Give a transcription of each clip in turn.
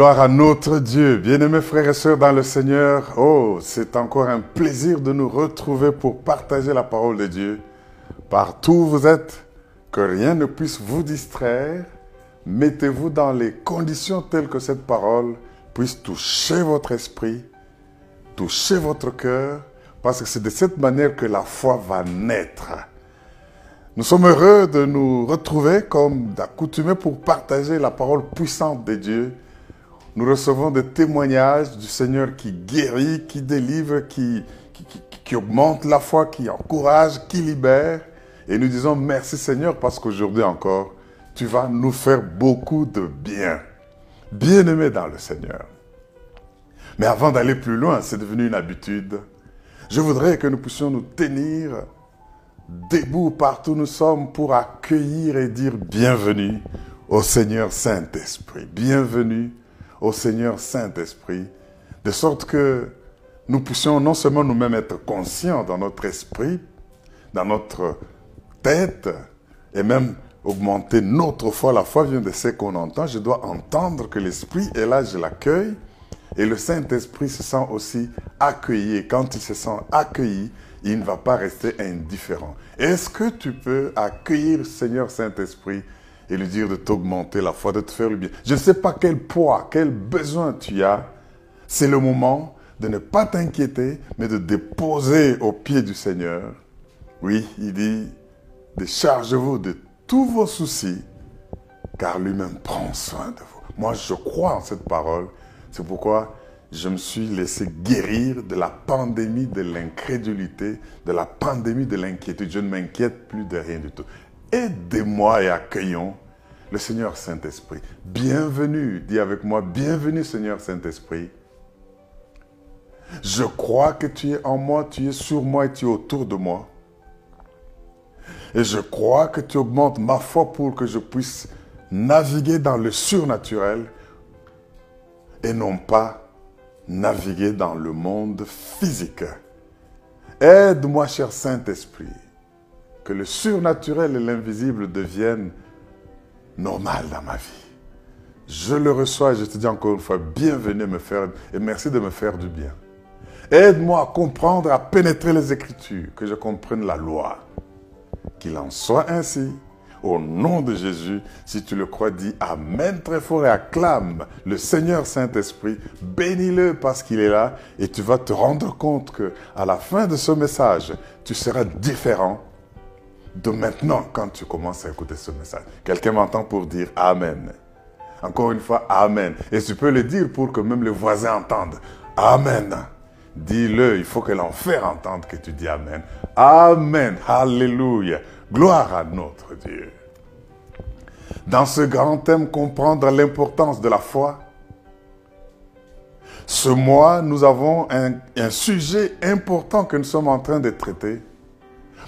Gloire à notre Dieu. Bien-aimés frères et sœurs dans le Seigneur, oh, c'est encore un plaisir de nous retrouver pour partager la parole de Dieu. Partout où vous êtes, que rien ne puisse vous distraire. Mettez-vous dans les conditions telles que cette parole puisse toucher votre esprit, toucher votre cœur, parce que c'est de cette manière que la foi va naître. Nous sommes heureux de nous retrouver comme d'accoutumé pour partager la parole puissante de Dieu. Nous recevons des témoignages du Seigneur qui guérit, qui délivre, qui, qui, augmente la foi, qui encourage, qui libère. Et nous disons merci Seigneur parce qu'aujourd'hui encore, tu vas nous faire beaucoup de bien. Bien-aimés dans le Seigneur. Mais avant d'aller plus loin, c'est devenu une habitude. Je voudrais que nous puissions nous tenir debout partout où nous sommes pour accueillir et dire bienvenue au Seigneur Saint-Esprit. Bienvenue au Seigneur Saint-Esprit. De sorte que nous puissions non seulement nous-mêmes être conscients dans notre esprit, dans notre tête, et même augmenter notre foi. La foi vient de ce qu'on entend. Je dois entendre que l'Esprit est là, je l'accueille. Et le Saint-Esprit se sent aussi accueilli. quand il se sent accueilli, il ne va pas rester indifférent. Est-ce que tu peux accueillir Seigneur Saint-Esprit et lui dire de t'augmenter la foi, de te faire le bien Je ne sais pas quel poids, quel besoin tu as. C'est le moment de ne pas t'inquiéter, mais de déposer au pied du Seigneur. Oui, il dit, déchargez-vous de tous vos soucis, car lui-même prend soin de vous. Moi, je crois en cette parole. C'est pourquoi je me suis laissé guérir de la pandémie de l'incrédulité, de la pandémie de l'inquiétude. Je ne m'inquiète plus de rien du tout. Aidez-moi et accueillons le Seigneur Saint-Esprit. Bienvenue, dis avec moi, bienvenue Seigneur Saint-Esprit. Je crois que tu es en moi, tu es sur moi et tu es autour de moi. Et je crois que tu augmentes ma foi pour que je puisse naviguer dans le surnaturel et non pas naviguer dans le monde physique. Aide-moi, cher Saint-Esprit, que le surnaturel et l'invisible deviennent normal dans ma vie. Je le reçois et je te dis encore une fois, bienvenue me faire et merci de me faire du bien. Aide-moi à comprendre, à pénétrer les Écritures, que je comprenne la loi. Qu'il en soit ainsi. Au nom de Jésus, si tu le crois, dis Amen très fort et acclame le Seigneur Saint-Esprit. Bénis-le parce qu'il est là et tu vas te rendre compte que à la fin de ce message, tu seras différent de maintenant quand tu commences à écouter ce message. Quelqu'un m'entend pour dire Amen. Encore une fois, Amen. Et tu peux le dire pour que même les voisins entendent. Amen. Dis-le, il faut que l'enfer entende que tu dis Amen. Amen. Alléluia. Gloire à notre Dieu. Dans ce grand thème, comprendre l'importance de la foi. Ce mois, nous avons un, un, sujet important que nous sommes en train de traiter.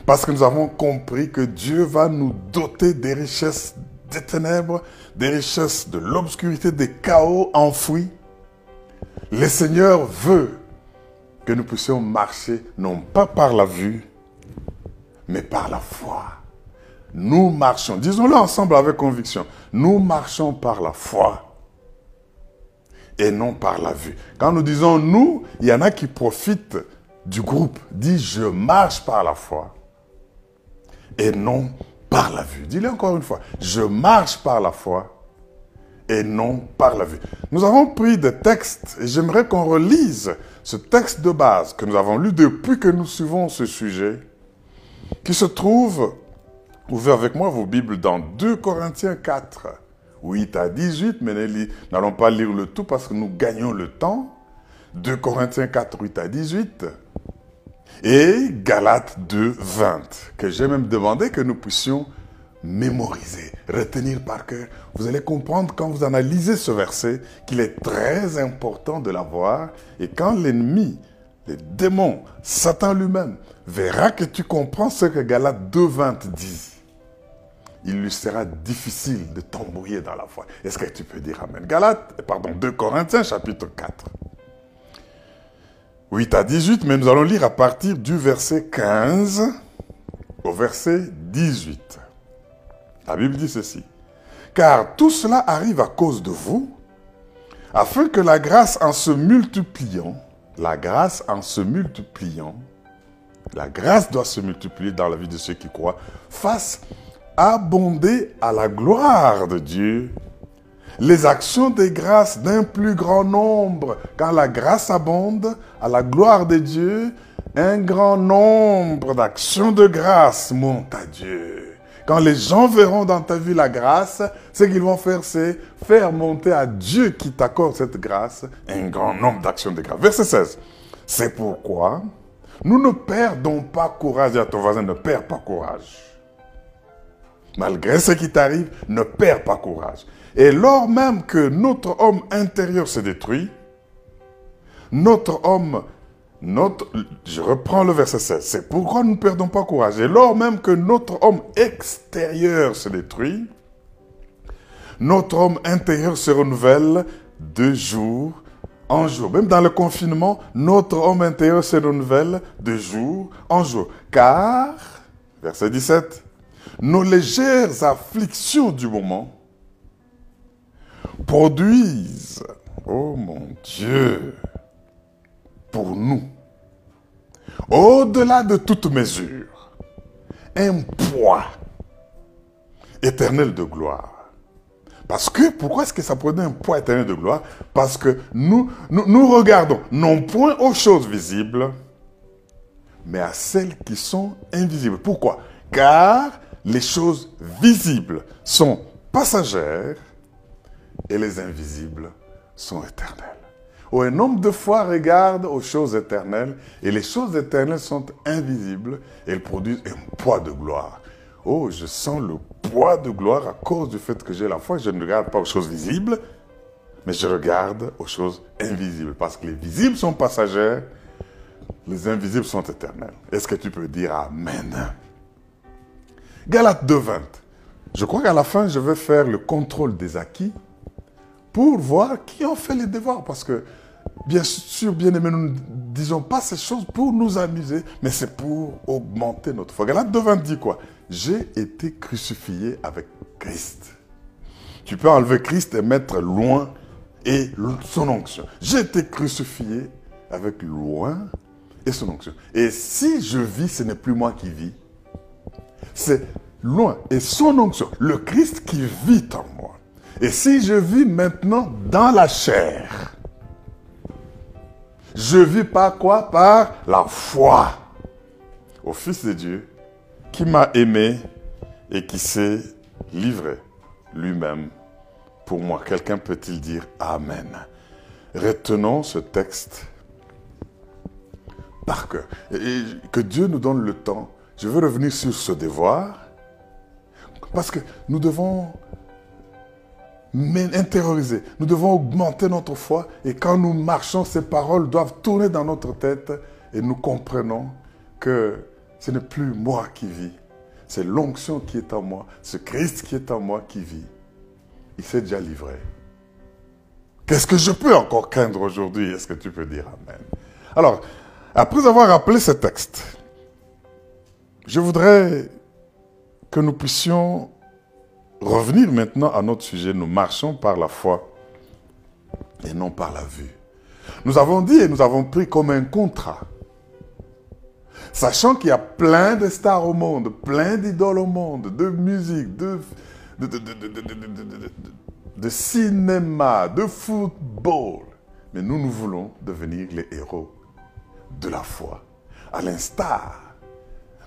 Parce que nous avons compris que Dieu va nous doter des richesses des ténèbres, des richesses de l'obscurité, des chaos enfouis. Le Seigneur veut que nous puissions marcher non pas par la vue, mais par la foi. Nous marchons, disons-le ensemble avec conviction, nous marchons par la foi et non par la vue. Quand nous disons nous, il y en a qui profitent du groupe, dit je marche par la foi et non par la vue. Dis-le encore une fois, je marche par la foi et non par la vue. Nous avons pris des textes et j'aimerais qu'on relise ce texte de base que nous avons lu depuis que nous suivons ce sujet, qui se trouve, ouvrez avec moi vos Bibles dans 2 Corinthiens 4, 8 à 18, mais n'allons pas lire le tout parce que nous gagnons le temps. 2 Corinthiens 4, 8 à 18 et Galates 2, 20, que j'ai même demandé que nous puissions mémoriser, retenir par cœur. Vous allez comprendre quand vous analysez ce verset qu'il est très important de l'avoir. Et quand l'ennemi, les démons, Satan lui-même, verra que tu comprends ce que Galates 2.20 dit, il lui sera difficile de t'embrouiller dans la foi. Est-ce que tu peux dire Amen? Galates, pardon, 2 Corinthiens chapitre 4. 8 à 18, mais nous allons lire à partir du verset 15 au verset 18. La Bible dit ceci. Car tout cela arrive à cause de vous, afin que la grâce en se multipliant, la grâce en se multipliant, la grâce doit se multiplier dans la vie de ceux qui croient, fasse abonder à la gloire de Dieu les actions des grâces d'un plus grand nombre. Quand la grâce abonde à la gloire de Dieu, un grand nombre d'actions de grâce montent à Dieu. Quand les gens verront dans ta vie la grâce, ce qu'ils vont faire, c'est faire monter à Dieu qui t'accorde cette grâce un grand nombre d'actions de grâce. Verset 16. C'est pourquoi nous ne perdons pas courage. À ton voisin, ne perds pas courage. Malgré ce qui t'arrive, ne perds pas courage. Et lors même que notre homme intérieur se détruit, notre homme, notre, je reprends le verset 16, c'est pourquoi nous ne perdons pas courage. Et lors même que notre homme extérieur se détruit, notre homme intérieur se renouvelle de jour en jour. Même dans le confinement, notre homme intérieur se renouvelle de jour en jour. Car, verset 17, nos légères afflictions du moment produisent, oh mon Dieu, pour nous, au-delà de toute mesure, un poids éternel de gloire. Parce que, pourquoi est-ce que ça produit un poids éternel de gloire? Parce que nous, nous, nous regardons non point aux choses visibles, mais à celles qui sont invisibles. Pourquoi? Car les choses visibles sont passagères et les invisibles sont éternelles. Oh, un homme de foi regarde aux choses éternelles et les choses éternelles sont invisibles et elles produisent un poids de gloire. Oh, je sens le poids de gloire à cause du fait que j'ai la foi. Je ne regarde pas aux choses visibles, mais je regarde aux choses invisibles parce que les visibles sont passagères, les invisibles sont éternels. Est-ce que tu peux dire Amen? Galates 2.20. Je crois qu'à la fin, je vais faire le contrôle des acquis pour voir qui ont fait les devoirs. Parce que, bien sûr, bien aimé, nous ne disons pas ces choses pour nous amuser, mais c'est pour augmenter notre foi. Galate 2.20 dit quoi? J'ai été crucifié avec Christ. Tu peux enlever Christ et mettre loin et son onction. J'ai été crucifié avec loin et son onction. Et si je vis, ce n'est plus moi qui vis, c'est loin. Et son onction, le Christ qui vit en moi. Et si je vis maintenant dans la chair, je vis par quoi? Par la foi au Fils de Dieu qui m'a aimé et qui s'est livré lui-même pour moi. Quelqu'un peut-il dire Amen? Retenons ce texte par cœur. Et que Dieu nous donne le temps je veux revenir sur ce devoir parce que nous devons intérioriser, nous devons augmenter notre foi et quand nous marchons, ces paroles doivent tourner dans notre tête et nous comprenons que ce n'est plus moi qui vis, c'est l'onction qui est en moi, ce Christ qui est en moi qui vit. Il s'est déjà livré. Qu'est-ce que je peux encore craindre aujourd'hui? Est-ce que tu peux dire Amen? Alors, après avoir rappelé ce texte, je voudrais que nous puissions revenir maintenant à notre sujet. Nous marchons par la foi et non par la vue. Nous avons dit et nous avons pris comme un contrat. Sachant qu'il y a plein de stars au monde, plein d'idoles au monde, de musique, de, cinéma, de football. Mais nous, nous voulons devenir les héros de la foi. À l'instar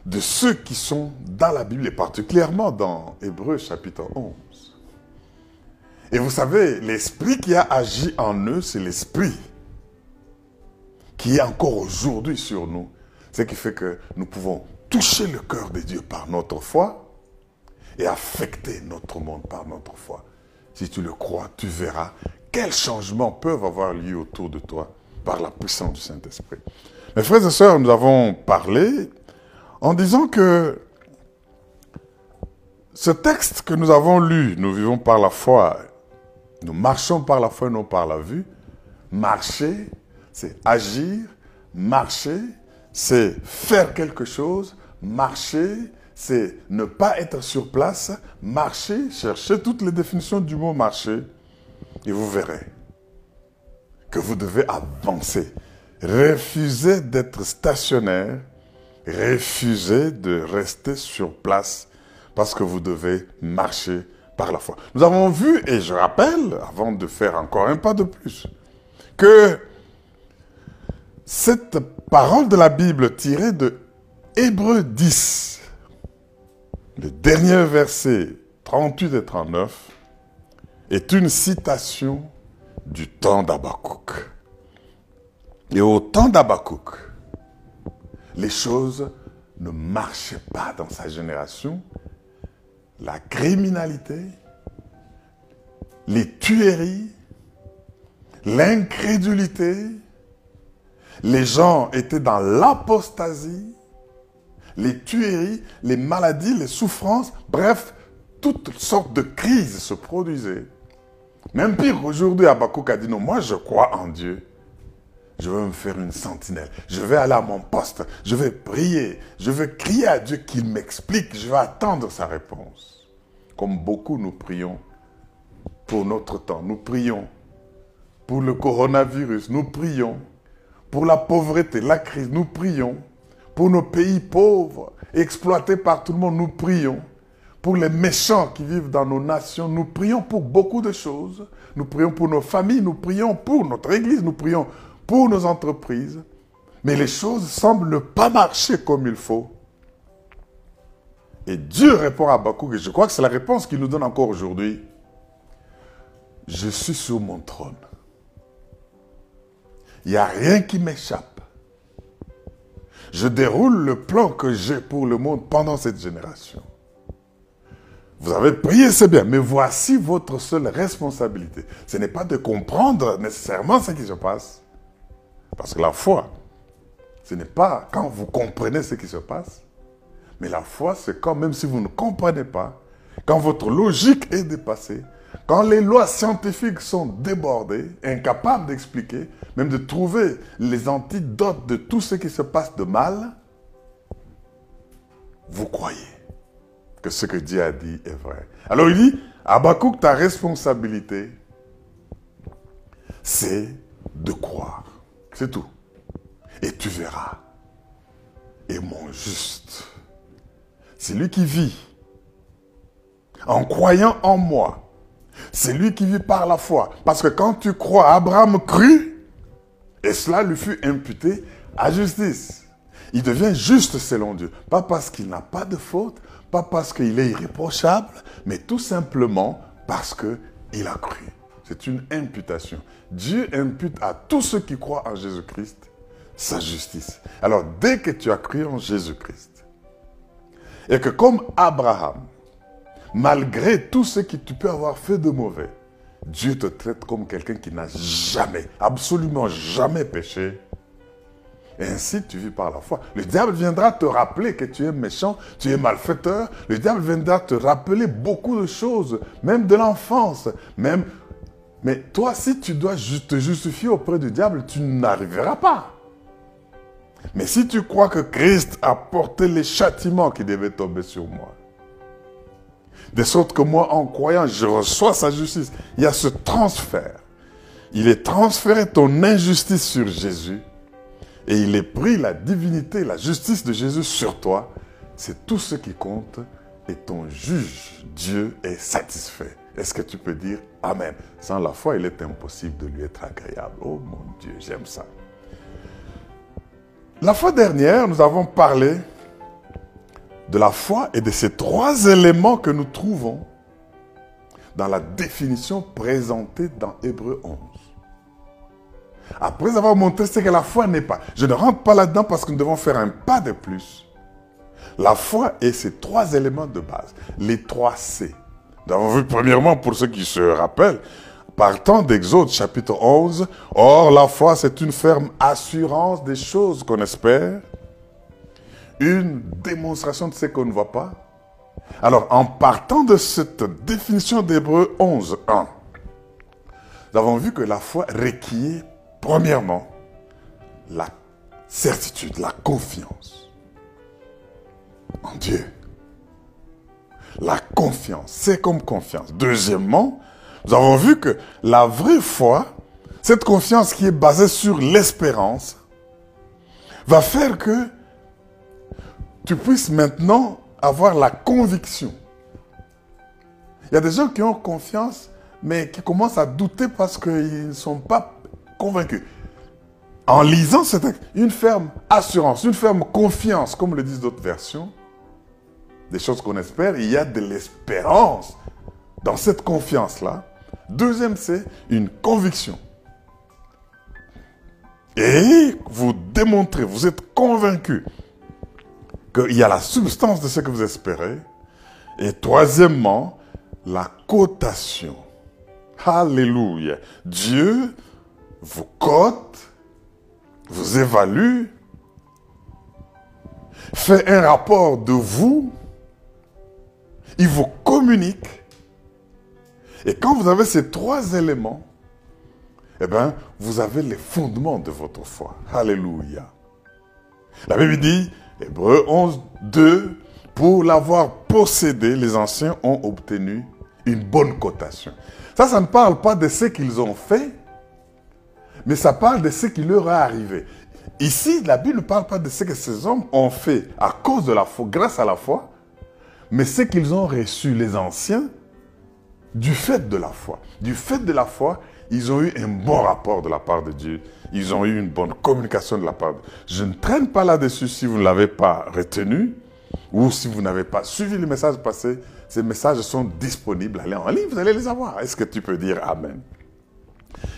de ceux qui sont dans la Bible et particulièrement dans Hébreu chapitre 11. Et vous savez, l'esprit qui a agi en eux, c'est l'esprit qui est encore aujourd'hui sur nous. Ce qui fait que nous pouvons toucher le cœur de Dieu par notre foi et affecter notre monde par notre foi. Si tu le crois, tu verras quels changements peuvent avoir lieu autour de toi par la puissance du Saint-Esprit. Mes frères et sœurs, nous avons parlé en disant que ce texte que nous avons lu, nous vivons par la foi, nous marchons par la foi, non par la vue. Marcher, c'est agir. Marcher, c'est faire quelque chose. Marcher, c'est ne pas être sur place. Marcher, cherchez toutes les définitions du mot marcher et vous verrez que vous devez avancer. Refusez d'être stationnaire. Refusez de rester sur place parce que vous devez marcher par la foi. Nous avons vu, et je rappelle, avant de faire encore un pas de plus, que cette parole de la Bible tirée de Hébreu 10, le dernier verset 38 et 39, est une citation du temps d'Abakouk. Et au temps d'Abakouk, les choses ne marchaient pas dans sa génération. La criminalité, les tueries, l'incrédulité, les gens étaient dans l'apostasie, les tueries, les maladies, les souffrances, bref, toutes sortes de crises se produisaient. Même pire, aujourd'hui, Abakouk a dit non, moi je crois en Dieu. Je veux me faire une sentinelle. Je vais aller à mon poste. Je vais prier. Je vais crier à Dieu qu'il m'explique. Je vais attendre sa réponse. Comme beaucoup nous prions pour notre temps. Nous prions pour le coronavirus. Nous prions pour la pauvreté, la crise. Nous prions pour nos pays pauvres, exploités par tout le monde. Nous prions pour les méchants qui vivent dans nos nations. Nous prions pour beaucoup de choses. Nous prions pour nos familles. Nous prions pour notre Église. Nous prions pour nos entreprises, mais les choses semblent ne pas marcher comme il faut. Et Dieu répond à Bakouk, et je crois que c'est la réponse qu'il nous donne encore aujourd'hui. Je suis sur mon trône. Il n'y a rien qui m'échappe. Je déroule le plan que j'ai pour le monde pendant cette génération. Vous avez prié, c'est bien, mais voici votre seule responsabilité. Ce n'est pas de comprendre nécessairement ce qui se passe, parce que la foi, ce n'est pas quand vous comprenez ce qui se passe, mais la foi, c'est quand même si vous ne comprenez pas, quand votre logique est dépassée, quand les lois scientifiques sont débordées, incapables d'expliquer, même de trouver les antidotes de tout ce qui se passe de mal, vous croyez que ce que Dieu a dit est vrai. Alors il dit, Abakouk, ta responsabilité, c'est de croire. C'est tout. Et tu verras. Et mon juste, c'est lui qui vit en croyant en moi. C'est lui qui vit par la foi. Parce que quand tu crois, Abraham crut, et cela lui fut imputé à justice. Il devient juste selon Dieu. Pas parce qu'il n'a pas de faute, pas parce qu'il est irréprochable, mais tout simplement parce qu'il a cru. C'est une imputation. Dieu impute à tous ceux qui croient en Jésus-Christ sa justice. Alors, dès que tu as cru en Jésus-Christ, et que comme Abraham, malgré tout ce que tu peux avoir fait de mauvais, Dieu te traite comme quelqu'un qui n'a jamais, absolument jamais péché. Et ainsi, tu vis par la foi. Le diable viendra te rappeler que tu es méchant, tu es malfaiteur. Le diable viendra te rappeler beaucoup de choses, même de l'enfance, même mais toi, si tu dois te justifier auprès du diable, tu n'arriveras pas. Mais si tu crois que Christ a porté les châtiments qui devaient tomber sur moi, de sorte que moi, en croyant, je reçois sa justice, il y a ce transfert. Il est transféré ton injustice sur Jésus et il est pris la divinité, la justice de Jésus sur toi. C'est tout ce qui compte et ton juge, Dieu, est satisfait. Est-ce que tu peux dire Amen Sans la foi, il est impossible de lui être agréable. Oh mon Dieu, j'aime ça. La fois dernière, nous avons parlé de la foi et de ces trois éléments que nous trouvons dans la définition présentée dans Hébreu 11. Après avoir montré ce que la foi n'est pas, je ne rentre pas là-dedans parce que nous devons faire un pas de plus. La foi est ces trois éléments de base, les trois C. Avons vu premièrement, pour ceux qui se rappellent, partant d'Exode chapitre 11, Or la foi c'est une ferme assurance des choses qu'on espère, une démonstration de ce qu'on ne voit pas. Alors en partant de cette définition d'Hébreu 11, 1, nous avons vu que la foi requiert premièrement la certitude, la confiance en Dieu. La confiance, c'est comme confiance. Deuxièmement, nous avons vu que la vraie foi, cette confiance qui est basée sur l'espérance va faire que tu puisses maintenant avoir la conviction. Il y a des gens qui ont confiance, mais qui commencent à douter parce qu'ils ne sont pas convaincus. En lisant ce texte, une ferme assurance, une ferme confiance, comme le disent d'autres versions, des choses qu'on espère, il y a de l'espérance dans cette confiance-là. Deuxième, c'est une conviction. Et vous démontrez, vous êtes convaincu qu'il y a la substance de ce que vous espérez. Et troisièmement, la cotation. Alléluia. Dieu vous cote, vous évalue, fait un rapport de vous, il vous communique. Et quand vous avez ces trois éléments, eh bien, vous avez les fondements de votre foi. Alléluia. La Bible dit, Hébreu 11, 2, pour l'avoir possédé, les anciens ont obtenu une bonne cotation. Ça, ça ne parle pas de ce qu'ils ont fait, mais ça parle de ce qui leur est arrivé. Ici, la Bible ne parle pas de ce que ces hommes ont fait à cause de la foi, grâce à la foi, mais ce qu'ils ont reçu, les anciens, du fait de la foi. Du fait de la foi, ils ont eu un bon rapport de la part de Dieu. Ils ont eu une bonne communication de la part de Dieu. Je ne traîne pas là-dessus si vous ne l'avez pas retenu ou si vous n'avez pas suivi le message passé. Ces messages sont disponibles. Allez en ligne, vous allez les avoir. Est-ce que tu peux dire Amen?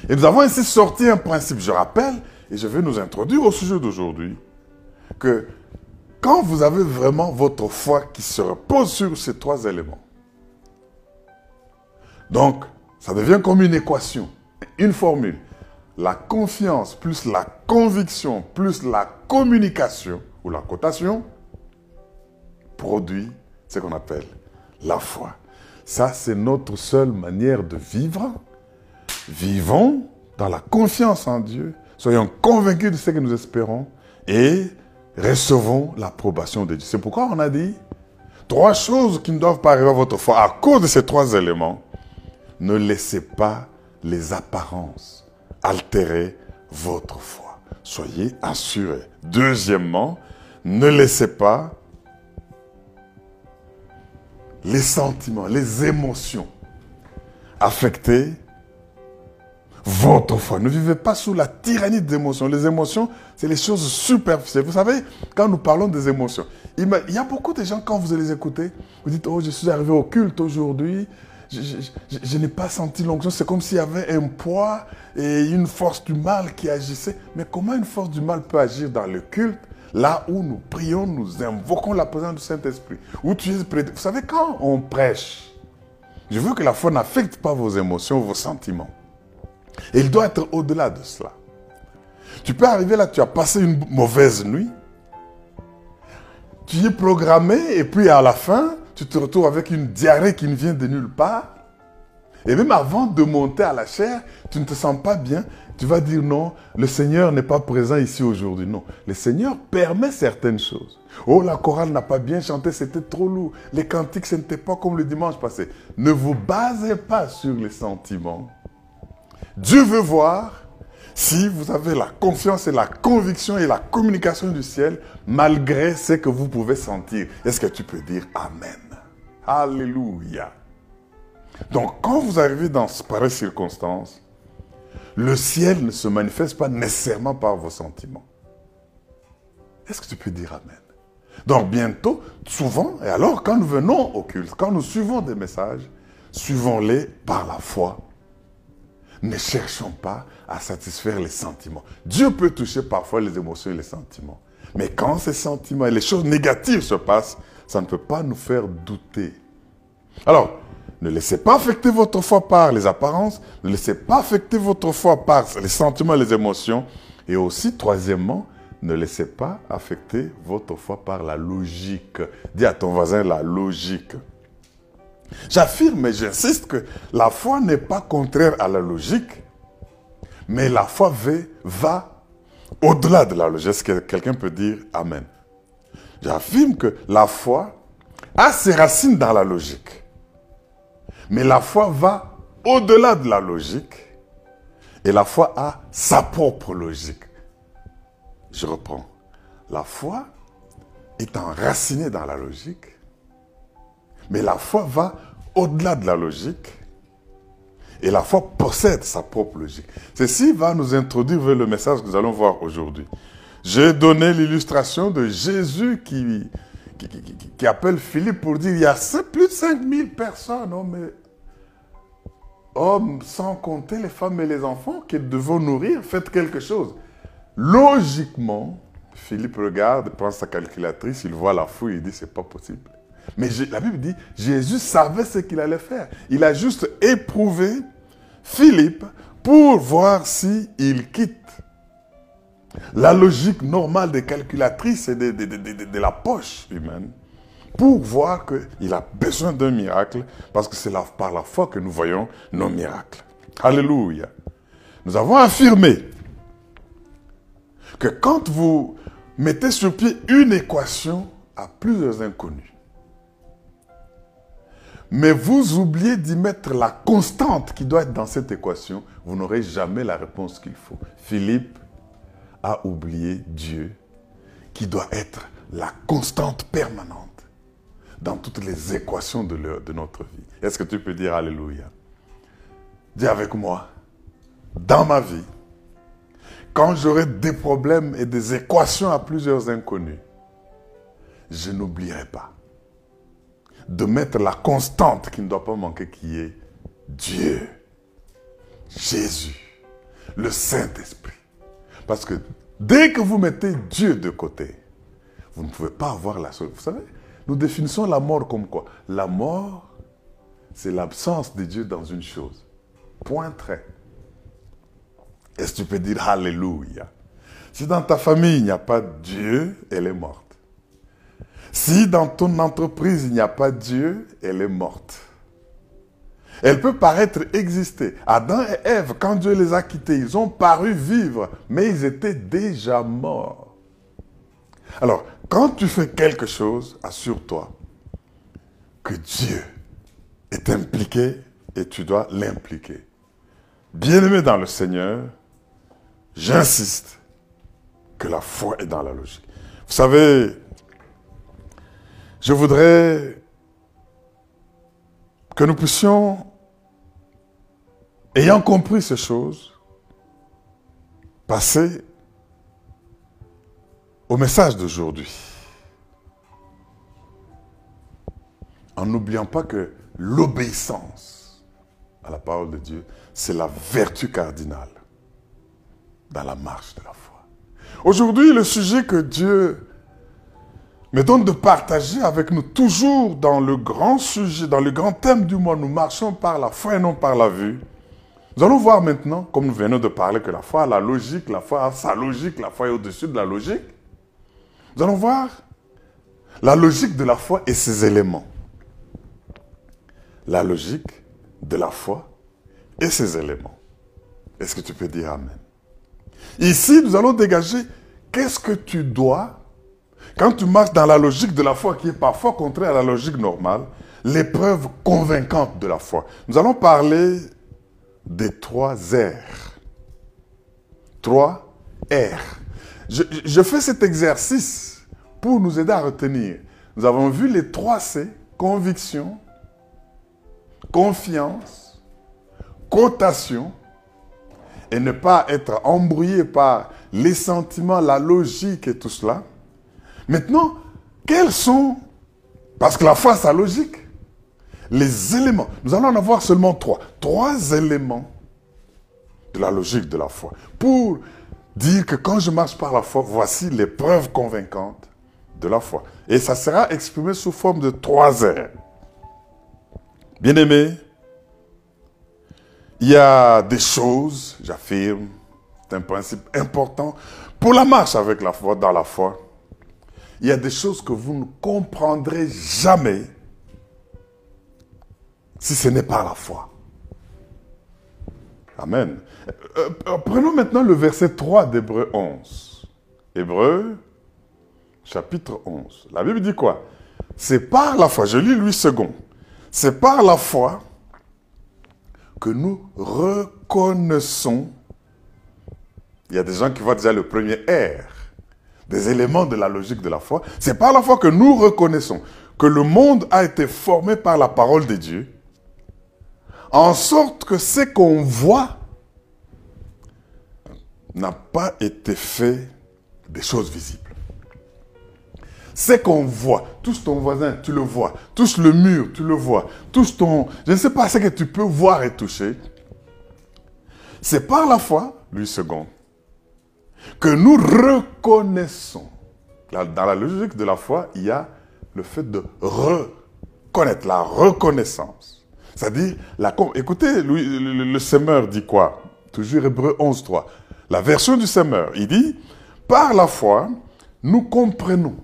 Et nous avons ainsi sorti un principe, je rappelle, et je vais nous introduire au sujet d'aujourd'hui, que quand vous avez vraiment votre foi qui se repose sur ces trois éléments, donc ça devient comme une équation une formule. La confiance plus la conviction plus la communication ou la cotation produit ce qu'on appelle la foi. Ça, c'est notre seule manière de vivre. Vivons dans la confiance en Dieu. Soyons convaincus de ce que nous espérons et recevons l'approbation de Dieu. C'est pourquoi on a dit trois choses qui ne doivent pas arriver à votre foi. À cause de ces trois éléments, ne laissez pas les apparences altérer votre foi. Soyez assurés. Deuxièmement, ne laissez pas les sentiments, les émotions affecter votre foi. Ne vivez pas sous la tyrannie des émotions. Les émotions, c'est les choses superficielles. Vous savez, quand nous parlons des émotions, il y a beaucoup de gens, quand vous les écoutez, vous dites, oh, je suis arrivé au culte aujourd'hui, je, n'ai pas senti l'onction. C'est comme s'il y avait un poids et une force du mal qui agissait. Mais comment une force du mal peut agir dans le culte Là où nous prions, nous invoquons la présence du Saint-Esprit. Vous savez, quand on prêche, je veux que la foi n'affecte pas vos émotions, vos sentiments. Il doit être au-delà de cela. Tu peux arriver là, tu as passé une mauvaise nuit. Tu es programmé et puis à la fin, tu te retrouves avec une diarrhée qui ne vient de nulle part. Et même avant de monter à la chair, tu ne te sens pas bien. Tu vas dire non, le Seigneur n'est pas présent ici aujourd'hui. Non, le Seigneur permet certaines choses. Oh, la chorale n'a pas bien chanté, c'était trop lourd. Les cantiques, ce n'était pas comme le dimanche passé. Ne vous basez pas sur les sentiments. Dieu veut voir si vous avez la confiance et la conviction et la communication du ciel, malgré ce que vous pouvez sentir. Est-ce que tu peux dire Amen? Alléluia. Donc, quand vous arrivez dans pareille circonstance, le ciel ne se manifeste pas nécessairement par vos sentiments. Est-ce que tu peux dire Amen? Donc, bientôt, souvent, et alors, quand nous venons au culte, quand nous suivons des messages, suivons-les par la foi. Ne cherchons pas à satisfaire les sentiments. Dieu peut toucher parfois les émotions et les sentiments. Mais quand ces sentiments et les choses négatives se passent, ça ne peut pas nous faire douter. Alors, ne laissez pas affecter votre foi par les apparences, ne laissez pas affecter votre foi par les sentiments et les émotions. Et aussi, troisièmement, ne laissez pas affecter votre foi par la logique. Dis à ton voisin la logique. J'affirme et j'insiste que la foi n'est pas contraire à la logique, mais la foi va au-delà de la logique. Est-ce que quelqu'un peut dire Amen? J'affirme que la foi a ses racines dans la logique. Mais la foi va au-delà de la logique Et la foi a sa propre logique. Je reprends. La foi est enracinée dans la logique, mais la foi va au-delà de la logique et la foi possède sa propre logique. Ceci va nous introduire le message que nous allons voir aujourd'hui. J'ai donné l'illustration de Jésus qui, appelle Philippe pour dire il y a plus de 5000 personnes, hommes, sans compter les femmes et les enfants, qui devons nourrir, faites quelque chose. Logiquement, Philippe regarde, prend sa calculatrice, il voit la fouille, il dit c'est pas possible. Mais la Bible dit, Jésus savait ce qu'il allait faire. Il a juste éprouvé Philippe pour voir s'il il quitte la logique normale des calculatrices et de, la poche humaine pour voir qu'il a besoin d'un miracle parce que c'est par la foi que nous voyons nos miracles. Alléluia. Nous avons affirmé que quand vous mettez sur pied une équation à plusieurs inconnus, mais vous oubliez d'y mettre la constante qui doit être dans cette équation, vous n'aurez jamais la réponse qu'il faut. Philippe a oublié Dieu qui doit être la constante permanente dans toutes les équations de, notre vie. Est-ce que tu peux dire Alléluia? Dis avec moi, dans ma vie, quand j'aurai des problèmes et des équations à plusieurs inconnus, je n'oublierai pas de mettre la constante qui ne doit pas manquer, qui est Dieu, Jésus, le Saint-Esprit. Parce que dès que vous mettez Dieu de côté, vous ne pouvez pas avoir la solution. Vous savez, nous définissons la mort comme quoi? La mort, c'est l'absence de Dieu dans une chose. Point très. Est-ce que tu peux dire Alléluia Si dans ta famille, il n'y a pas Dieu, elle est morte. Si dans ton entreprise, il n'y a pas Dieu, elle est morte. Elle peut paraître exister. Adam et Ève, quand Dieu les a quittés, ils ont paru vivre, mais ils étaient déjà morts. Alors, quand tu fais quelque chose, assure-toi que Dieu est impliqué et tu dois l'impliquer. Bien-aimé dans le Seigneur, j'insiste que la foi est dans la logique. Vous savez, je voudrais que nous puissions, ayant compris ces choses, passer au message d'aujourd'hui. En n'oubliant pas que l'obéissance à la parole de Dieu, c'est la vertu cardinale dans la marche de la foi. Aujourd'hui, le sujet que Dieu mais donc de partager avec nous toujours dans le grand sujet, dans le grand thème du mois, nous marchons par la foi et non par la vue. Nous allons voir maintenant, comme nous venons de parler, que la foi a la logique, la foi a sa logique, la foi est au-dessus de la logique. Nous allons voir la logique de la foi et ses éléments. La logique de la foi et ses éléments. Est-ce que tu peux dire Amen? Ici, nous allons dégager qu'est-ce que tu dois quand tu marches dans la logique de la foi qui est parfois contraire à la logique normale, l'épreuve convaincante de la foi. Nous allons parler des trois R. Trois R. Je, fais cet exercice pour nous aider à retenir. Nous avons vu les trois C, conviction, confiance, cotation, et ne pas être embrouillé par les sentiments, la logique et tout cela. Maintenant, quels sont, parce que la foi, sa logique, les éléments, nous allons en avoir seulement trois, trois éléments de la logique de la foi, pour dire que quand je marche par la foi, voici les preuves convaincantes de la foi. Et ça sera exprimé sous forme de trois airs. Bien-aimés, il y a des choses, j'affirme, c'est un principe important pour la marche avec la foi, dans la foi il y a des choses que vous ne comprendrez jamais si ce n'est pas la foi. Amen. Euh, euh, prenons maintenant le verset 3 d'Hébreu 11. Hébreu, chapitre 11. La Bible dit quoi? C'est par la foi, je lis lui second. C'est par la foi que nous reconnaissons il y a des gens qui voient déjà le premier R, des éléments de la logique de la foi. C'est par la foi que nous reconnaissons que le monde a été formé par la parole de Dieu, en sorte que ce qu'on voit n'a pas été fait des choses visibles. Ce qu'on voit, touche ton voisin, tu le vois, touche le mur, tu le vois, touche ton... Je ne sais pas ce que tu peux voir et toucher. C'est par la foi, lui second, que nous reconnaissons. Dans la logique de la foi, il y a le fait de reconnaître, la reconnaissance. C'est-à-dire, écoutez, le, semeur dit quoi? Toujours Hébreu 11.3. La version du semeur, il dit, par la foi, nous comprenons.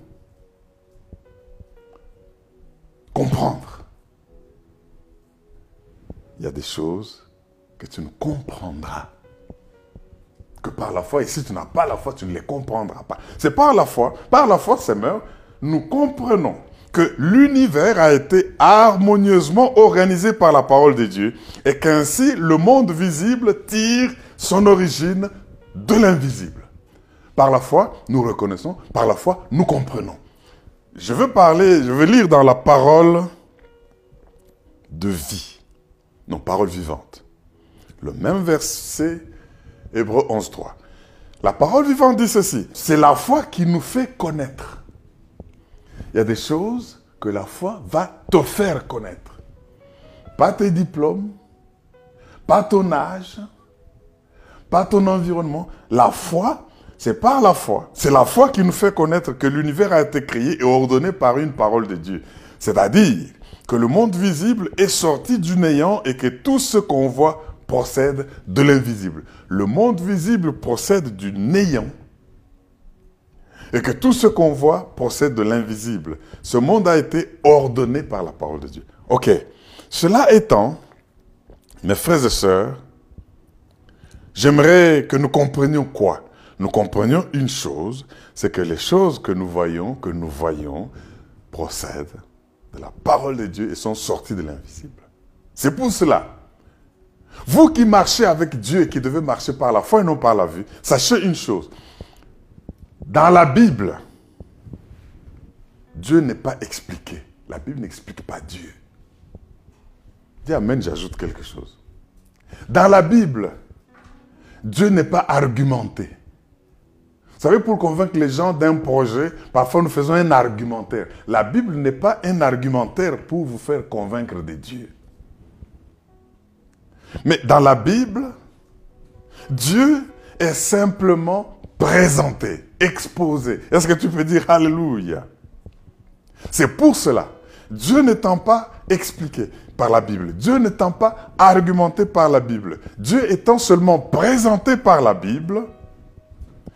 Comprendre. Il y a des choses que tu ne comprendras que par la foi. Et si tu n'as pas la foi, tu ne les comprendras pas. C'est par la foi, par la foi, Seigneur, nous comprenons que l'univers a été harmonieusement organisé par la parole de Dieu et qu'ainsi le monde visible tire son origine de l'invisible. Par la foi, nous reconnaissons, par la foi, nous comprenons. Je veux parler, je veux lire dans la parole de vie, non, parole vivante. Le même verset, Hébreu 11.3. La parole vivante dit ceci, c'est la foi qui nous fait connaître. Il y a des choses que la foi va te faire connaître. Pas tes diplômes, pas ton âge, pas ton environnement. La foi, c'est par la foi. C'est la foi qui nous fait connaître que l'univers a été créé et ordonné par une parole de Dieu. C'est-à-dire que le monde visible est sorti du néant et que tout ce qu'on voit procède de l'invisible. Le monde visible procède du néant et que tout ce qu'on voit procède de l'invisible. Ce monde a été ordonné par la parole de Dieu. Ok. Cela étant, mes frères et sœurs, j'aimerais que nous comprenions quoi? Nous comprenions une chose, c'est que les choses que nous voyons, que nous voyons, procèdent de la parole de Dieu et sont sorties de l'invisible. C'est pour cela. Vous qui marchez avec Dieu et qui devez marcher par la foi et non par la vue, sachez une chose. Dans la Bible, Dieu n'est pas expliqué. La Bible n'explique pas Dieu. Dis Amen, j'ajoute quelque chose. Dans la Bible, Dieu n'est pas argumenté. Vous savez, pour convaincre les gens d'un projet, parfois nous faisons un argumentaire. La Bible n'est pas un argumentaire pour vous faire convaincre de Dieu. Mais dans la Bible, Dieu est simplement présenté, exposé. Est-ce que tu peux dire Alléluia? C'est pour cela. Dieu n'étant pas expliqué par la Bible, Dieu n'étant pas argumenté par la Bible, Dieu étant seulement présenté par la Bible,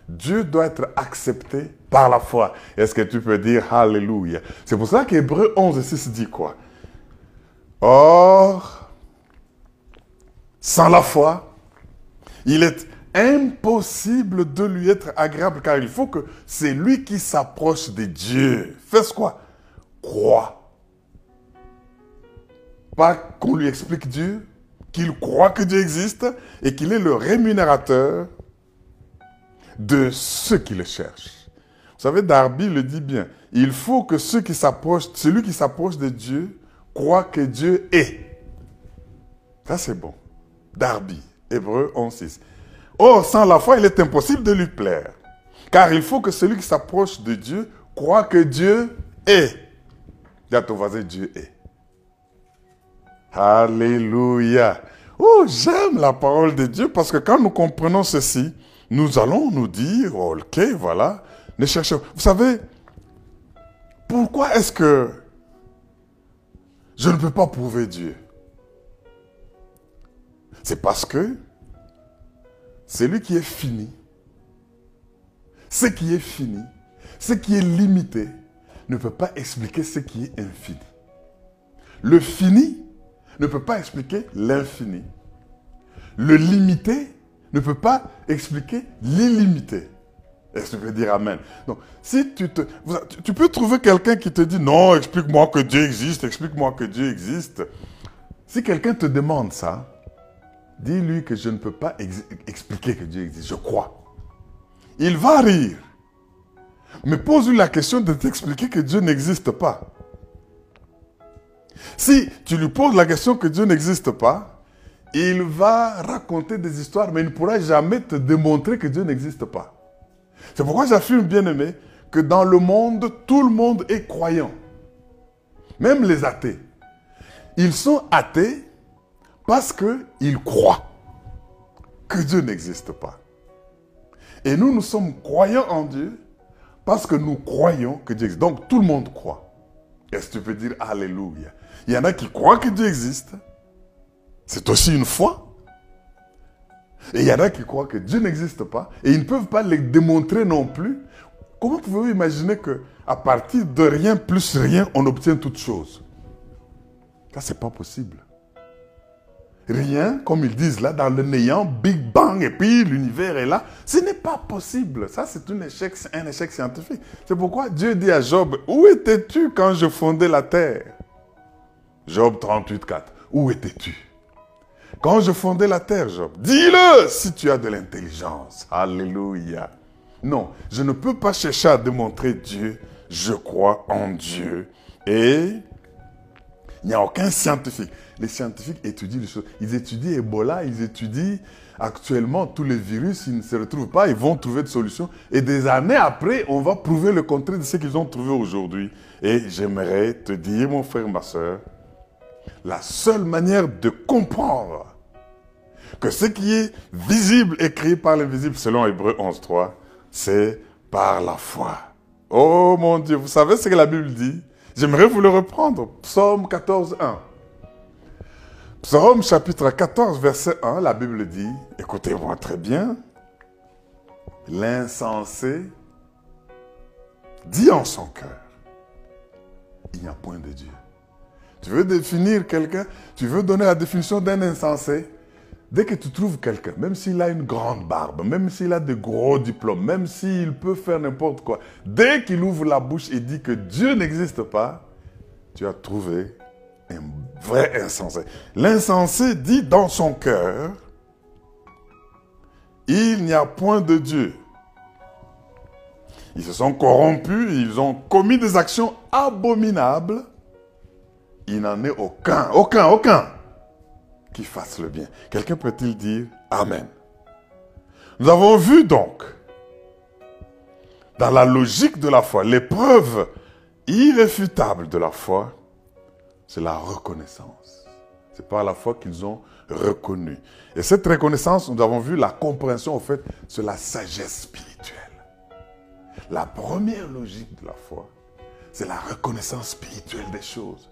Dieu doit être accepté par la foi. Est-ce que tu peux dire Alléluia? C'est pour ça qu'Hébreu 11 6 dit quoi? Or, sans la foi, il est impossible de lui être agréable car il faut que c'est lui qui s'approche de Dieu. Fais quoi? Crois. Pas qu'on lui explique Dieu, qu'il croit que Dieu existe et qu'il est le rémunérateur de ceux qui le cherchent. Vous savez, Darby le dit bien. Il faut que ceux qui s'approchent, celui qui s'approche de Dieu, croit que Dieu est. Ça, c'est bon. Darby, Hébreu 11.6. Or, sans la foi, il est impossible de lui plaire. Car il faut que celui qui s'approche de Dieu croit que Dieu est. Voisin, Dieu est. Alléluia. Oh, j'aime la parole de Dieu parce que quand nous comprenons ceci, nous allons nous dire, ok, voilà, ne cherchons. Vous savez, pourquoi est-ce que je ne peux pas prouver Dieu? C'est parce que c'est lui qui est fini. Ce qui est fini, ce qui est limité, ne peut pas expliquer ce qui est infini. Le fini ne peut pas expliquer l'infini. Le limité ne peut pas expliquer l'illimité. Est-ce que tu peux dire Amen? Donc, si tu. Tu peux trouver quelqu'un qui te dit, non, explique-moi que Dieu existe, explique-moi que Dieu existe. Si quelqu'un te demande ça, dis-lui que je ne peux pas expliquer que Dieu existe. Je crois. il va rire. Mais pose-lui la question de t'expliquer que Dieu n'existe pas. Si tu lui poses la question que Dieu n'existe pas, il va raconter des histoires, mais il ne pourra jamais te démontrer que Dieu n'existe pas. C'est pourquoi j'affirme, bien aimé, que dans le monde, tout le monde est croyant. Même les athées. Ils sont athées parce qu'ils croient que Dieu n'existe pas. Et nous, nous sommes croyants en Dieu parce que nous croyons que Dieu existe. Donc tout le monde croit. Est-ce que tu peux dire Alléluia? Il y en a qui croient que Dieu existe. C'est aussi une foi. Et il y en a qui croient que Dieu n'existe pas et ils ne peuvent pas le démontrer non plus. Comment pouvez-vous imaginer que à partir de rien plus rien, on obtient toute chose? Ça, c'est pas possible. Rien, comme ils disent là, dans le néant, Big Bang, et puis l'univers est là. Ce n'est pas possible. Ça, c'est un échec, un échec scientifique. C'est pourquoi Dieu dit à Job, où étais-tu quand je fondais la terre? Job 38, 4. Où étais-tu Quand je fondais la terre, Job, dis-le si tu as de l'intelligence. Alléluia. Non, je ne peux pas chercher à démontrer Dieu. Je crois en Dieu. Et il n'y a aucun scientifique. Les scientifiques étudient les choses. Ils étudient Ebola, ils étudient actuellement tous les virus, ils ne se retrouvent pas, ils vont trouver des solutions. Et des années après, on va prouver le contraire de ce qu'ils ont trouvé aujourd'hui. Et j'aimerais te dire, mon frère, ma soeur, la seule manière de comprendre que ce qui est visible est créé par l'invisible, selon Hébreu 11.3, c'est par la foi. Oh mon Dieu, vous savez ce que la Bible dit? J'aimerais vous le reprendre. Psaume 14, 1. Psaume chapitre 14, verset 1, la Bible dit, écoutez-moi très bien, l'insensé dit en son cœur, il n'y a point de Dieu. Tu veux définir quelqu'un, tu veux donner la définition d'un insensé, dès que tu trouves quelqu'un, même s'il a une grande barbe, même s'il a de gros diplômes, même s'il peut faire n'importe quoi, dès qu'il ouvre la bouche et dit que Dieu n'existe pas, tu as trouvé un vrai insensé. L'insensé dit dans son cœur, il n'y a point de Dieu. Ils se sont corrompus, ils ont commis des actions abominables. Il n'en est aucun, aucun, aucun qui fasse le bien. Quelqu'un peut-il dire Amen? Nous avons vu donc, dans la logique de la foi, l'épreuve irréfutable de la foi, c'est la reconnaissance. C'est par la foi qu'ils ont reconnu. Et cette reconnaissance, nous avons vu la compréhension, en fait, c'est la sagesse spirituelle. La première logique de la foi, c'est la reconnaissance spirituelle des choses.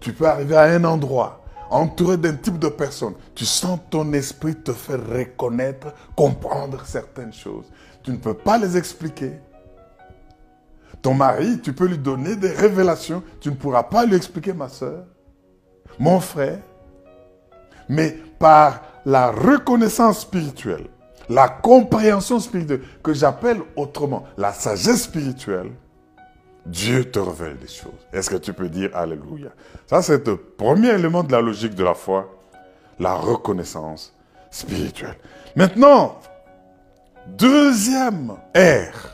Tu peux arriver à un endroit, entouré d'un type de personne. Tu sens ton esprit te faire reconnaître, comprendre certaines choses. Tu ne peux pas les expliquer. Ton mari, tu peux lui donner des révélations. Tu ne pourras pas lui expliquer, ma soeur, mon frère. Mais par la reconnaissance spirituelle, la compréhension spirituelle, que j'appelle autrement la sagesse spirituelle, Dieu te révèle des choses. Est-ce que tu peux dire Alléluia? Ça, c'est le premier élément de la logique de la foi, la reconnaissance spirituelle. Maintenant, deuxième R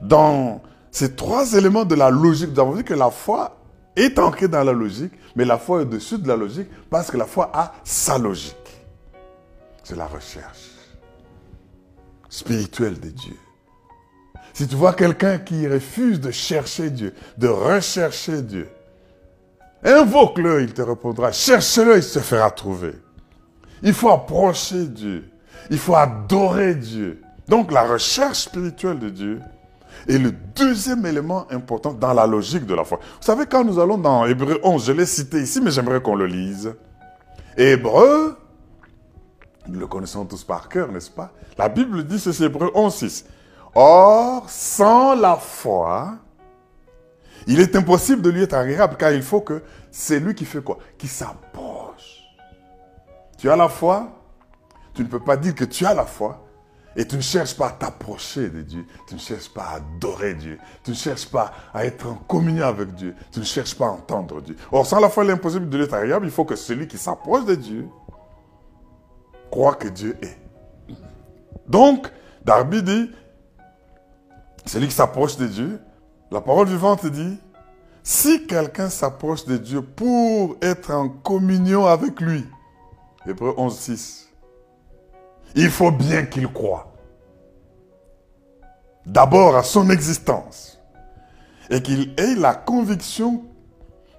dans ces trois éléments de la logique, nous avons vu que la foi est ancrée dans la logique, mais la foi est au-dessus de la logique parce que la foi a sa logique. C'est la recherche spirituelle de Dieu. Si tu vois quelqu'un qui refuse de chercher Dieu, de rechercher Dieu, invoque-le, il te répondra. Cherche-le, il se fera trouver. Il faut approcher Dieu. Il faut adorer Dieu. Donc la recherche spirituelle de Dieu est le deuxième élément important dans la logique de la foi. Vous savez, quand nous allons dans Hébreu 11, je l'ai cité ici, mais j'aimerais qu'on le lise. Hébreu, nous le connaissons tous par cœur, n'est-ce pas? La Bible dit ceci, Hébreu 11, 6. Or, sans la foi, il est impossible de lui être agréable, car il faut que c'est lui qui fait quoi? Qui s'approche. Tu as la foi, tu ne peux pas dire que tu as la foi, et tu ne cherches pas à t'approcher de Dieu. Tu ne cherches pas à adorer Dieu. Tu ne cherches pas à être en communion avec Dieu. Tu ne cherches pas à entendre Dieu. Or, sans la foi, il est impossible de l'être agréable. Il faut que celui qui s'approche de Dieu croit que Dieu est. Donc, Darby dit, celui qui s'approche de Dieu, la parole vivante dit, si quelqu'un s'approche de Dieu pour être en communion avec lui, Hébreu 11, 6, il faut bien qu'il croie. D'abord à son existence. Et qu'il ait la conviction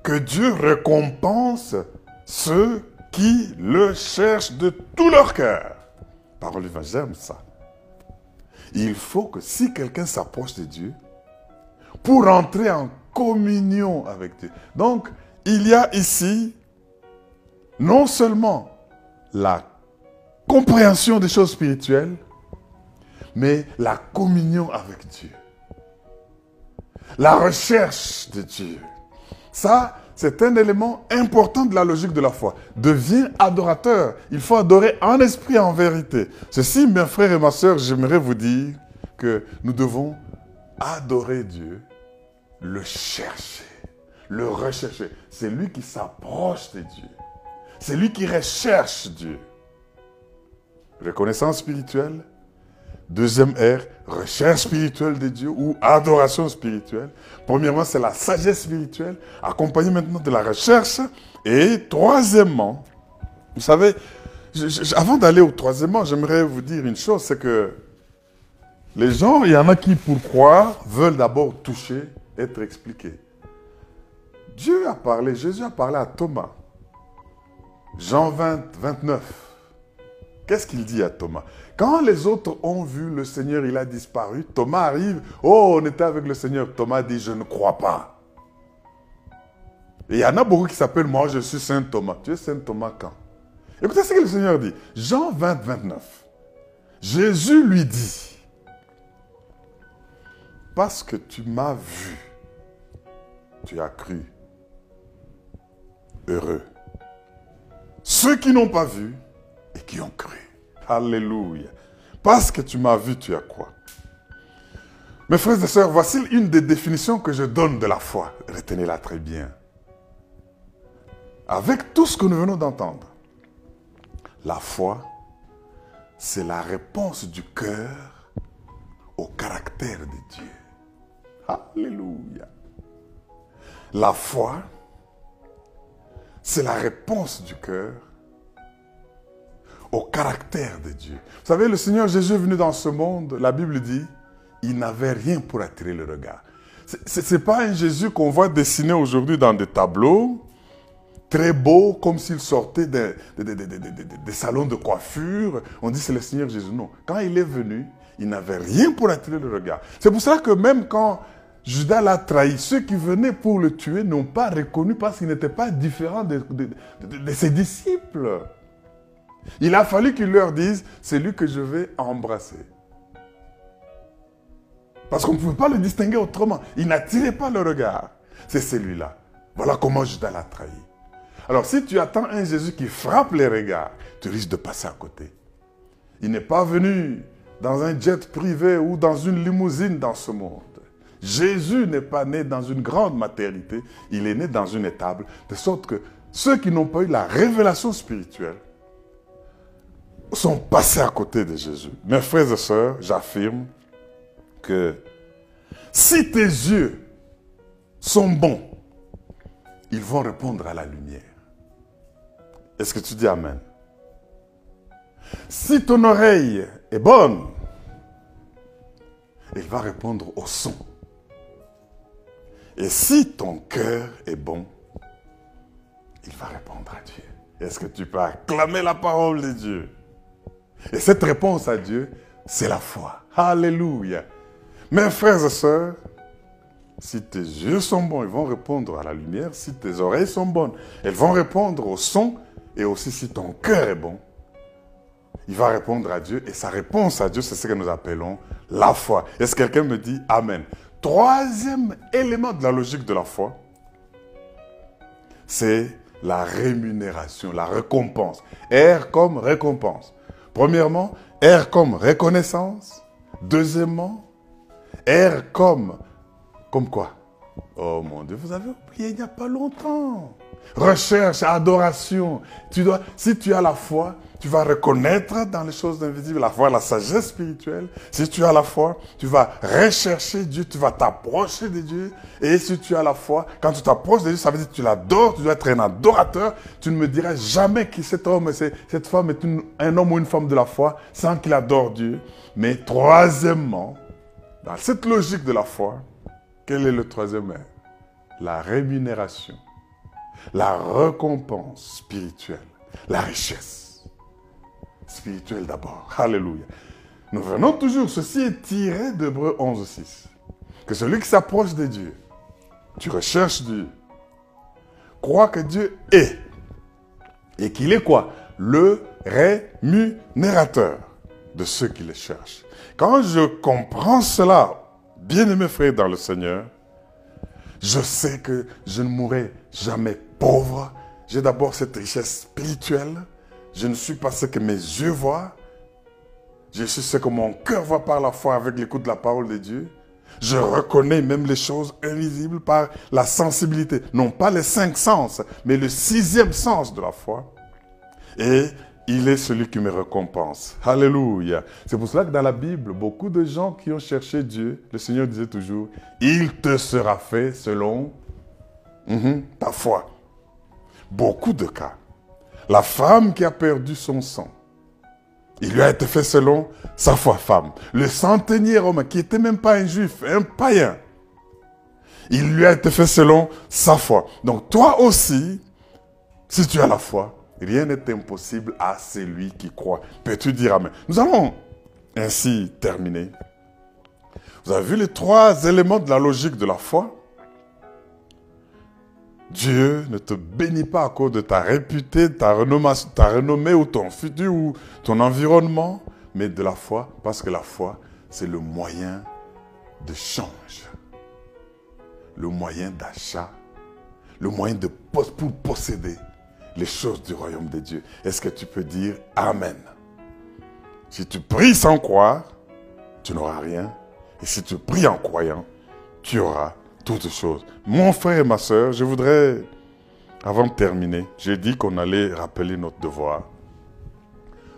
que Dieu récompense ceux qui le cherchent de tout leur cœur. Parole j'aime ça. Il faut que si quelqu'un s'approche de Dieu, pour entrer en communion avec Dieu. Donc, il y a ici non seulement la compréhension des choses spirituelles, mais la communion avec Dieu. La recherche de Dieu. Ça, c'est un élément important de la logique de la foi. Deviens adorateur. Il faut adorer en esprit en vérité. Ceci, mes frères et ma soeur, j'aimerais vous dire que nous devons adorer Dieu, le chercher, le rechercher. C'est lui qui s'approche de Dieu. C'est lui qui recherche Dieu. Reconnaissance spirituelle? Deuxième R, recherche spirituelle de Dieu ou adoration spirituelle. Premièrement, c'est la sagesse spirituelle, accompagnée maintenant de la recherche. Et troisièmement, vous savez, avant d'aller au troisièmement, j'aimerais vous dire une chose, c'est que les gens, il y en a qui, pour croire, veulent d'abord toucher, être expliqués. Dieu a parlé, Jésus a parlé à Thomas. Jean 20, 29. Qu'est-ce qu'il dit à Thomas? Quand les autres ont vu le Seigneur, il a disparu. Thomas arrive. Oh, on était avec le Seigneur. Thomas dit, je ne crois pas. Et il y en a beaucoup qui s'appellent, moi je suis Saint Thomas. Tu es Saint Thomas quand? Écoutez ce que le Seigneur dit. Jean 20, 29. Jésus lui dit, parce que tu m'as vu, tu as cru. Heureux. Ceux qui n'ont pas vu qui ont cru. Alléluia. Parce que tu m'as vu, tu as quoi? Mes frères et sœurs, voici une des définitions que je donne de la foi. Retenez-la très bien. Avec tout ce que nous venons d'entendre, la foi, c'est la réponse du cœur au caractère de Dieu. Alléluia. La foi, c'est la réponse du cœur au caractère de Dieu. Vous savez, le Seigneur Jésus est venu dans ce monde, la Bible dit, il n'avait rien pour attirer le regard. Ce n'est pas un Jésus qu'on voit dessiner aujourd'hui dans des tableaux, très beau, comme s'il sortait des, salons de coiffure. On dit c'est le Seigneur Jésus. Non. Quand il est venu, il n'avait rien pour attirer le regard. C'est pour ça que même quand Judas l'a trahi, ceux qui venaient pour le tuer n'ont pas reconnu parce qu'il n'était pas différent de, ses disciples. Il a fallu qu'il leur dise, c'est lui que je vais embrasser. Parce qu'on ne pouvait pas le distinguer autrement. Il n'attirait pas le regard. C'est celui-là. Voilà comment Judas l'a trahi. Alors si tu attends un Jésus qui frappe les regards, tu risques de passer à côté. Il n'est pas venu dans un jet privé ou dans une limousine dans ce monde. Jésus n'est pas né dans une grande maternité, il est né dans une étable, de sorte que ceux qui n'ont pas eu la révélation spirituelle sont passés à côté de Jésus. Mes frères et sœurs, j'affirme que si tes yeux sont bons, ils vont répondre à la lumière. Est-ce que tu dis Amen? Si ton oreille est bonne, il va répondre au son. Et si ton cœur est bon, il va répondre à Dieu. Est-ce que tu peux acclamer la parole de Dieu? Et cette réponse à Dieu, c'est la foi. Alléluia. Mes frères et sœurs, si tes yeux sont bons, ils vont répondre à la lumière. Si tes oreilles sont bonnes, elles vont répondre au son. Et aussi si ton cœur est bon, il va répondre à Dieu. Et sa réponse à Dieu, c'est ce que nous appelons la foi. Est-ce que quelqu'un me dit Amen? Troisième élément de la logique de la foi, c'est la rémunération, la récompense. R comme récompense. Premièrement, R comme reconnaissance. Deuxièmement, R comme, comme quoi? Oh mon Dieu, vous avez oublié il n'y a pas longtemps. Recherche, adoration. Tu dois, si tu as la foi, tu vas reconnaître dans les choses invisibles la foi, la sagesse spirituelle. Si tu as la foi, tu vas rechercher Dieu, tu vas t'approcher de Dieu. Et si tu as la foi, quand tu t'approches de Dieu, ça veut dire que tu l'adores, tu dois être un adorateur. Tu ne me diras jamais que cet homme, cette femme est un homme ou une femme de la foi sans qu'il adore Dieu. Mais troisièmement, dans cette logique de la foi, quel est le troisième La rémunération, la récompense spirituelle, la richesse spirituel d'abord. Alléluia. Nous venons toujours, ceci est tiré d'Hébreu 11, 6. Que celui qui s'approche de Dieu, tu recherches Dieu, crois que Dieu est. Et qu'il est quoi? Le rémunérateur de ceux qui le cherchent. Quand je comprends cela, bien-aimés frères dans le Seigneur, je sais que je ne mourrai jamais pauvre. J'ai d'abord cette richesse spirituelle je ne suis pas ce que mes yeux voient. Je suis ce que mon cœur voit par la foi avec l'écoute de la parole de Dieu. Je reconnais même les choses invisibles par la sensibilité. Non pas les cinq sens, mais le sixième sens de la foi. Et il est celui qui me récompense. Alléluia. C'est pour cela que dans la Bible, beaucoup de gens qui ont cherché Dieu, le Seigneur disait toujours, il te sera fait selon mhm, ta foi. Beaucoup de cas. La femme qui a perdu son sang, il lui a été fait selon sa foi femme. Le centenier romain, qui n'était même pas un juif, un païen, il lui a été fait selon sa foi. Donc toi aussi, si tu as la foi, rien n'est impossible à celui qui croit. Peux-tu dire Amen? Nous allons ainsi terminer. Vous avez vu les trois éléments de la logique de la foi? Dieu ne te bénit pas à cause de ta réputé, ta ta renommée ou ton futur ou ton environnement, mais de la foi, parce que la foi, c'est le moyen de change, le moyen d'achat, le moyen de pour posséder les choses du royaume de Dieu. Est-ce que tu peux dire Amen? Si tu pries sans croire, tu n'auras rien. Et si tu pries en croyant, tu auras toutes choses. Mon frère et ma soeur, je voudrais, avant de terminer, j'ai dit qu'on allait rappeler notre devoir.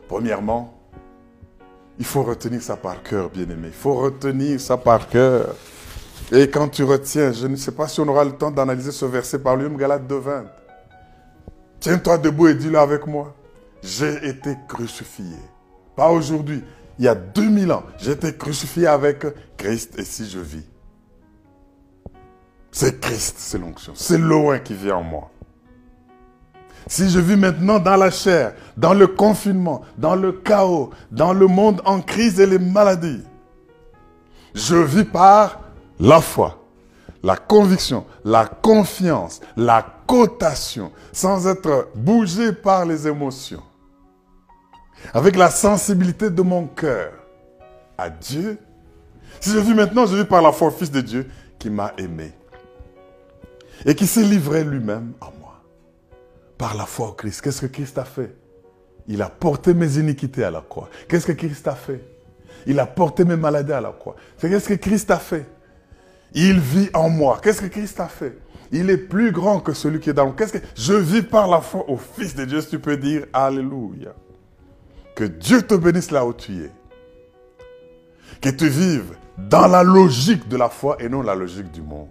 Premièrement, il faut retenir ça par cœur, bien-aimé. Il faut retenir ça par cœur. Et quand tu retiens, je ne sais pas si on aura le temps d'analyser ce verset par lui-même, Galate 2.20. Tiens-toi debout et dis-le avec moi. J'ai été crucifié. Pas aujourd'hui, il y a 2000 ans. J'ai été crucifié avec Christ et si je vis. C'est Christ, c'est l'onction. C'est loin qui vient en moi. Si je vis maintenant dans la chair, dans le confinement, dans le chaos, dans le monde en crise et les maladies, je vis par la foi, la conviction, la confiance, la cotation, sans être bougé par les émotions, avec la sensibilité de mon cœur à Dieu. Si je vis maintenant, je vis par la foi Fils de Dieu qui m'a aimé et qui s'est livré lui-même à moi. Par la foi au Christ. Qu'est-ce que Christ a fait? Il a porté mes iniquités à la croix. Qu'est-ce que Christ a fait? Il a porté mes maladies à la croix. Qu'est-ce que Christ a fait? Il vit en moi. Qu'est-ce que Christ a fait? Il est plus grand que celui qui est dans Qu'est-ce que je vis par la foi au Fils de Dieu, si tu peux dire Alléluia. Que Dieu te bénisse là où tu es. Que tu vives dans la logique de la foi et non la logique du monde.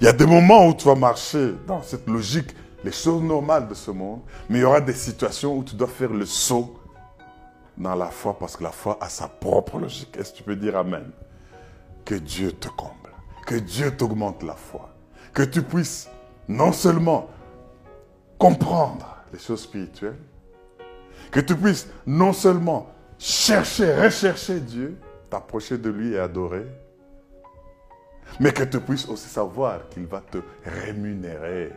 Il y a des moments où tu vas marcher dans cette logique, les choses normales de ce monde, mais il y aura des situations où tu dois faire le saut dans la foi parce que la foi a sa propre logique. Est-ce que tu peux dire Amen? Que Dieu te comble, que Dieu t'augmente la foi, que tu puisses non seulement comprendre les choses spirituelles, que tu puisses non seulement chercher, rechercher Dieu, t'approcher de lui et adorer, mais que tu puisses aussi savoir qu'il va te rémunérer.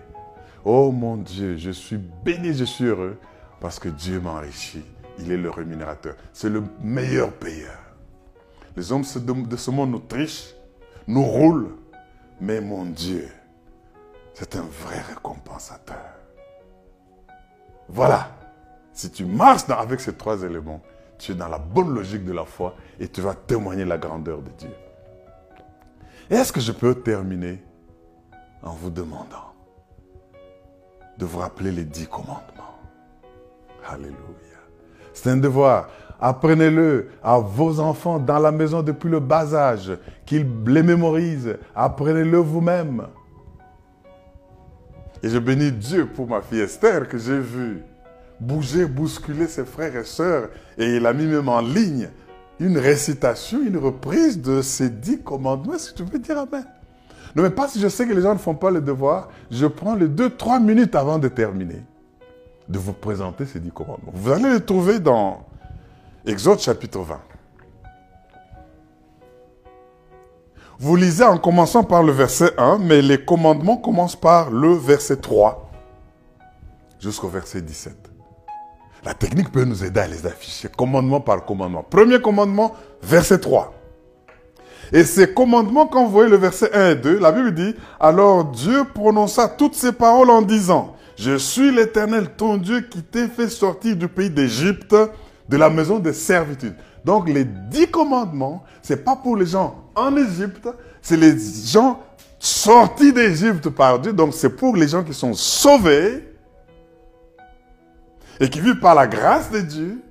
Oh mon Dieu, je suis béni, je suis heureux parce que Dieu m'enrichit. Il est le rémunérateur. C'est le meilleur payeur. Les hommes de ce monde nous trichent, nous roulent, mais mon Dieu, c'est un vrai récompensateur. Voilà. Si tu marches avec ces trois éléments, tu es dans la bonne logique de la foi et tu vas témoigner la grandeur de Dieu. Est-ce que je peux terminer en vous demandant, de vous rappeler les dix commandements? Alléluia. C'est un devoir. Apprenez-le à vos enfants dans la maison depuis le bas âge, qu'ils les mémorisent. Apprenez-le vous-même. Et je bénis Dieu pour ma fille Esther que j'ai vue bouger, bousculer ses frères et sœurs. Et il a mis même en ligne une récitation, une reprise de ces dix commandements. Que tu peux dire Amen Non, mais pas si je sais que les gens ne font pas le devoir, je prends les deux, trois minutes avant de terminer de vous présenter ces dix commandements. Vous allez les trouver dans Exode chapitre 20. Vous lisez en commençant par le verset 1, mais les commandements commencent par le verset 3 jusqu'au verset 17. La technique peut nous aider à les afficher, commandement par commandement. Premier commandement, verset 3. Et ces commandements, quand vous voyez le verset 1 et 2, la Bible dit, alors Dieu prononça toutes ces paroles en disant, je suis l'Éternel, ton Dieu, qui t'ai fait sortir du pays d'Égypte, de la maison de servitude. Donc les dix commandements, c'est pas pour les gens en Égypte, c'est les gens sortis d'Égypte par Dieu. Donc c'est pour les gens qui sont sauvés et qui vivent par la grâce de Dieu,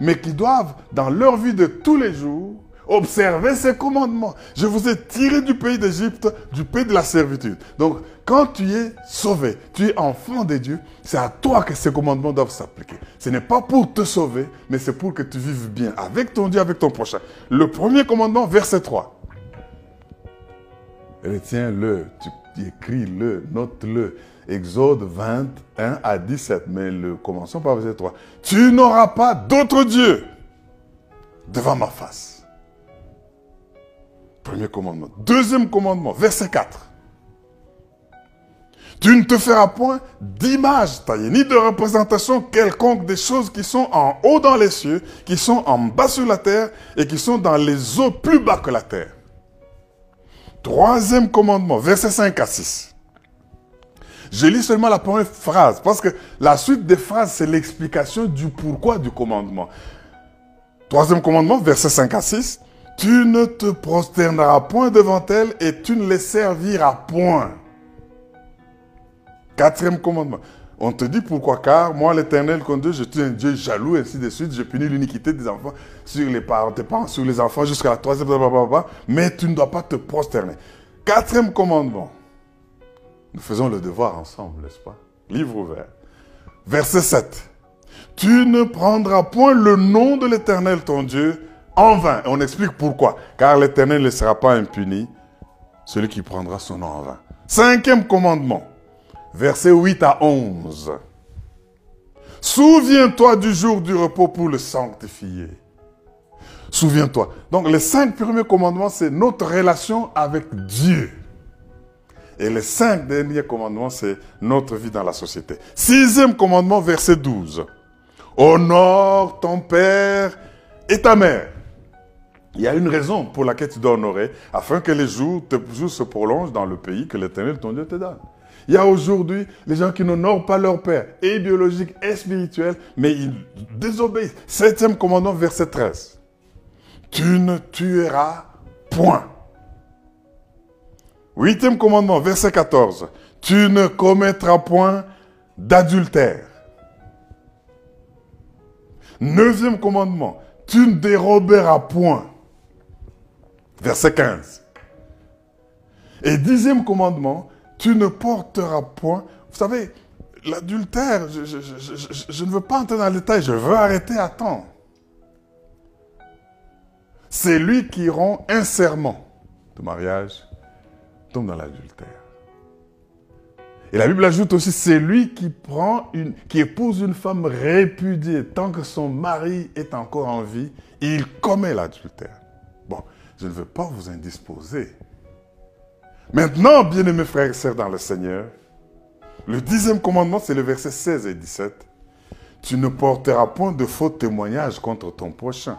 mais qui doivent, dans leur vie de tous les jours, observer ces commandements. Je vous ai tiré du pays d'Égypte, du pays de la servitude. Donc, quand tu es sauvé, tu es enfant de Dieu, c'est à toi que ces commandements doivent s'appliquer. Ce n'est pas pour te sauver, mais c'est pour que tu vives bien avec ton Dieu, avec ton prochain. Le premier commandement, verset 3. Retiens-le, tu écris-le, note-le. Exode 21 à 17, mais le, commençons par verset 3. Tu n'auras pas d'autre Dieu devant ma face. Premier commandement. Deuxième commandement, verset 4. Tu ne te feras point d'image taillée, ni de représentation quelconque des choses qui sont en haut dans les cieux, qui sont en bas sur la terre et qui sont dans les eaux plus bas que la terre. Troisième commandement, verset 5 à 6. Je lis seulement la première phrase, parce que la suite des phrases, c'est l'explication du pourquoi du commandement. Troisième commandement, verset 5 à 6. Tu ne te prosterneras point devant elles et tu ne les serviras point. Quatrième commandement. On te dit pourquoi? Car moi, l'éternel, comme Dieu, je suis un Dieu jaloux, ainsi de suite. Je punis l'iniquité des enfants sur les parents, sur les enfants, jusqu'à la troisième, mais tu ne dois pas te prosterner. Quatrième commandement. Nous faisons le devoir ensemble, n'est-ce pas? Livre ouvert. Verset 7. Tu ne prendras point le nom de l'Éternel, ton Dieu, en vain. Et on explique pourquoi. Car l'Éternel ne sera pas impuni, celui qui prendra son nom en vain. Cinquième commandement. Verset 8 à 11. Souviens-toi du jour du repos pour le sanctifier. Souviens-toi. Donc les cinq premiers commandements, c'est notre relation avec Dieu. Et les cinq derniers commandements, c'est notre vie dans la société. Sixième commandement, verset 12. Honore ton père et ta mère. Il y a une raison pour laquelle tu dois honorer, afin que les jours, tes jours se prolongent dans le pays que l'Éternel, ton Dieu, te donne. Il y a aujourd'hui les gens qui n'honorent pas leur père, et biologique et spirituel, mais ils désobéissent. Septième commandement, verset 13. Tu ne tueras point. Huitième commandement, verset 14. Tu ne commettras point d'adultère. Neuvième commandement, tu ne déroberas point. Verset 15. Et dixième commandement, tu ne porteras point. Vous savez, l'adultère, je, ne veux pas entrer dans le détail, je veux arrêter à temps. C'est lui qui rend un serment de mariage tombe dans l'adultère. Et la Bible ajoute aussi, c'est lui qui prend une, qui épouse une femme répudiée tant que son mari est encore en vie, il commet l'adultère. Bon, je ne veux pas vous indisposer. Maintenant, bien-aimés frères et sœurs dans le Seigneur, le dixième commandement, c'est le verset 16 et 17. Tu ne porteras point de faux témoignages contre ton prochain.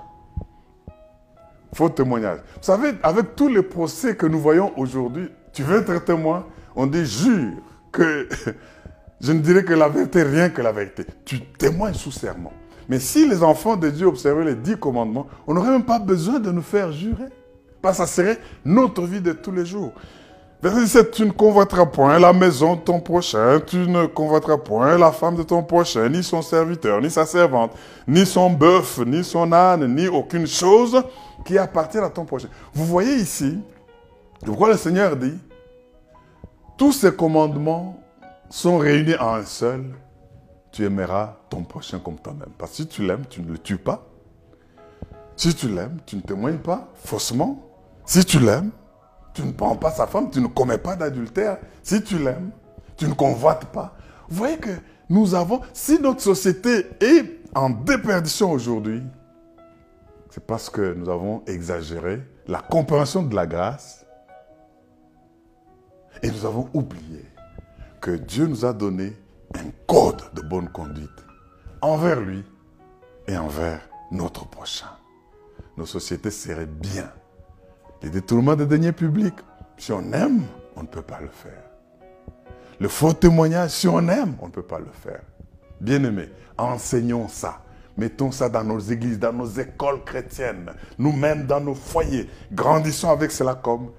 Faux témoignages. Vous savez, avec tous les procès que nous voyons aujourd'hui, tu veux être témoin? On dit jure que je ne dirai que la vérité, rien que la vérité. Tu témoignes sous serment. Mais si les enfants de Dieu observaient les dix commandements, on n'aurait même pas besoin de nous faire jurer. Parce que ça serait notre vie de tous les jours. Verset 17, tu ne convoiteras point la maison de ton prochain, tu ne convoiteras point la femme de ton prochain, ni son serviteur, ni sa servante, ni son bœuf, ni son âne, ni aucune chose qui appartient à ton prochain. Vous voyez ici, pourquoi le Seigneur dit, tous ces commandements sont réunis en un seul, tu aimeras ton prochain comme toi-même. Parce que si tu l'aimes, tu ne le tues pas. Si tu l'aimes, tu ne témoignes pas faussement. Si tu l'aimes, tu ne prends pas sa femme, tu ne commets pas d'adultère. Si tu l'aimes, tu ne convoites pas. Vous voyez que nous avons, si notre société est en déperdition aujourd'hui, c'est parce que nous avons exagéré la compréhension de la grâce et nous avons oublié que Dieu nous a donné un code de bonne conduite envers lui et envers notre prochain. Nos sociétés seraient bien les détournements de deniers publics, si on aime, on ne peut pas le faire. Le faux témoignage, si on aime, on ne peut pas le faire. Bien-aimés, enseignons ça. Mettons ça dans nos églises, dans nos écoles chrétiennes, nous-mêmes dans nos foyers. Grandissons avec cela comme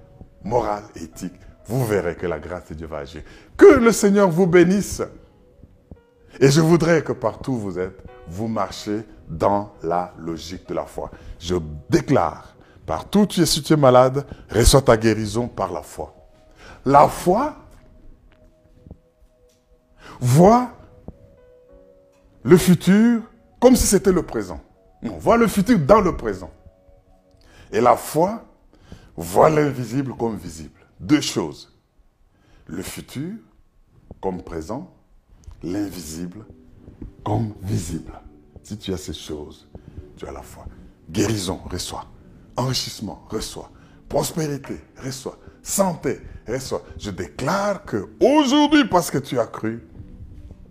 morale, éthique. Vous verrez que la grâce de Dieu va agir. Que le Seigneur vous bénisse. Et je voudrais que partout où vous êtes, vous marchez dans la logique de la foi. Je déclare Partout où tu es, si tu es malade, reçois ta guérison par la foi. La foi voit le futur comme si c'était le présent. On voit le futur dans le présent. Et la foi voit l'invisible comme visible. Deux choses. Le futur comme présent, l'invisible comme visible. Si tu as ces choses, tu as la foi. Guérison, reçois. Enrichissement, reçois. Prospérité, reçois. Santé, reçois. Je déclare que aujourd'hui, parce que tu as cru,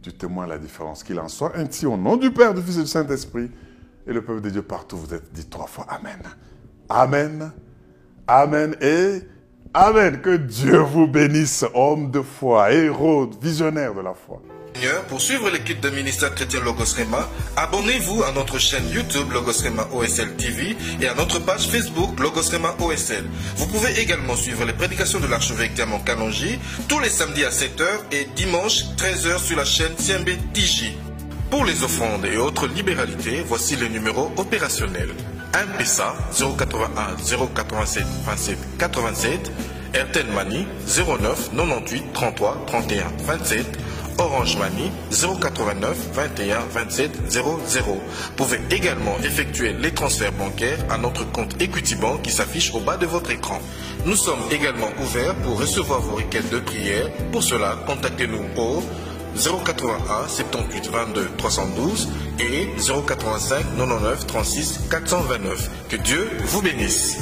tu témoignes la différence. Qu'il en soit ainsi au nom du Père, du Fils et du Saint-Esprit. Et le peuple de Dieu partout, vous êtes dit trois fois Amen. Amen. Amen. Et Amen. Que Dieu vous bénisse, homme de foi, héros, visionnaire de la foi. Pour suivre l'équipe de ministère chrétien Logos Rema, abonnez-vous à notre chaîne YouTube Logos Rema OSL TV et à notre page Facebook Logos Rema OSL. Vous pouvez également suivre les prédications de l'archevêque Diamant Kalonji tous les samedis à 7h et dimanche 13h sur la chaîne CMB TJ. Pour les offrandes et autres libéralités, voici le numéro opérationnel. MPSA 081 087 27 87, Airtel Money 09 98 33 31 27, Orange Money 089 21 27 00. Vous pouvez également effectuer les transferts bancaires à notre compte Equity Bank qui s'affiche au bas de votre écran. Nous sommes également ouverts pour recevoir vos requêtes de prière. Pour cela, contactez-nous au 081 78 22 312 et 085 99 36 429. Que Dieu vous bénisse.